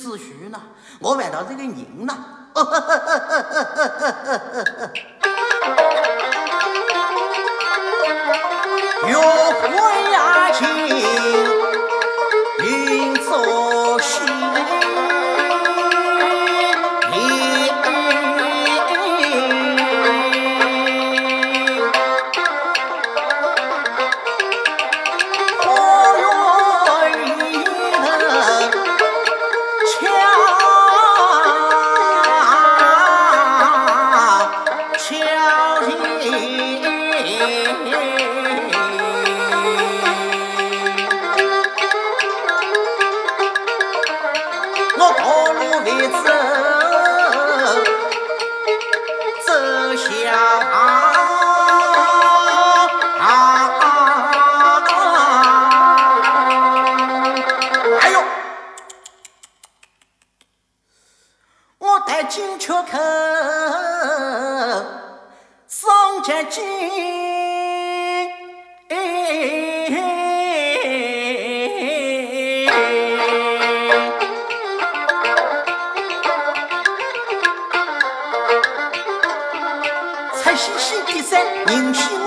自诩呢，我外头这个人呢。我道路里走，走下啊哎呦，我带金雀口，送只金。世事一生，人生。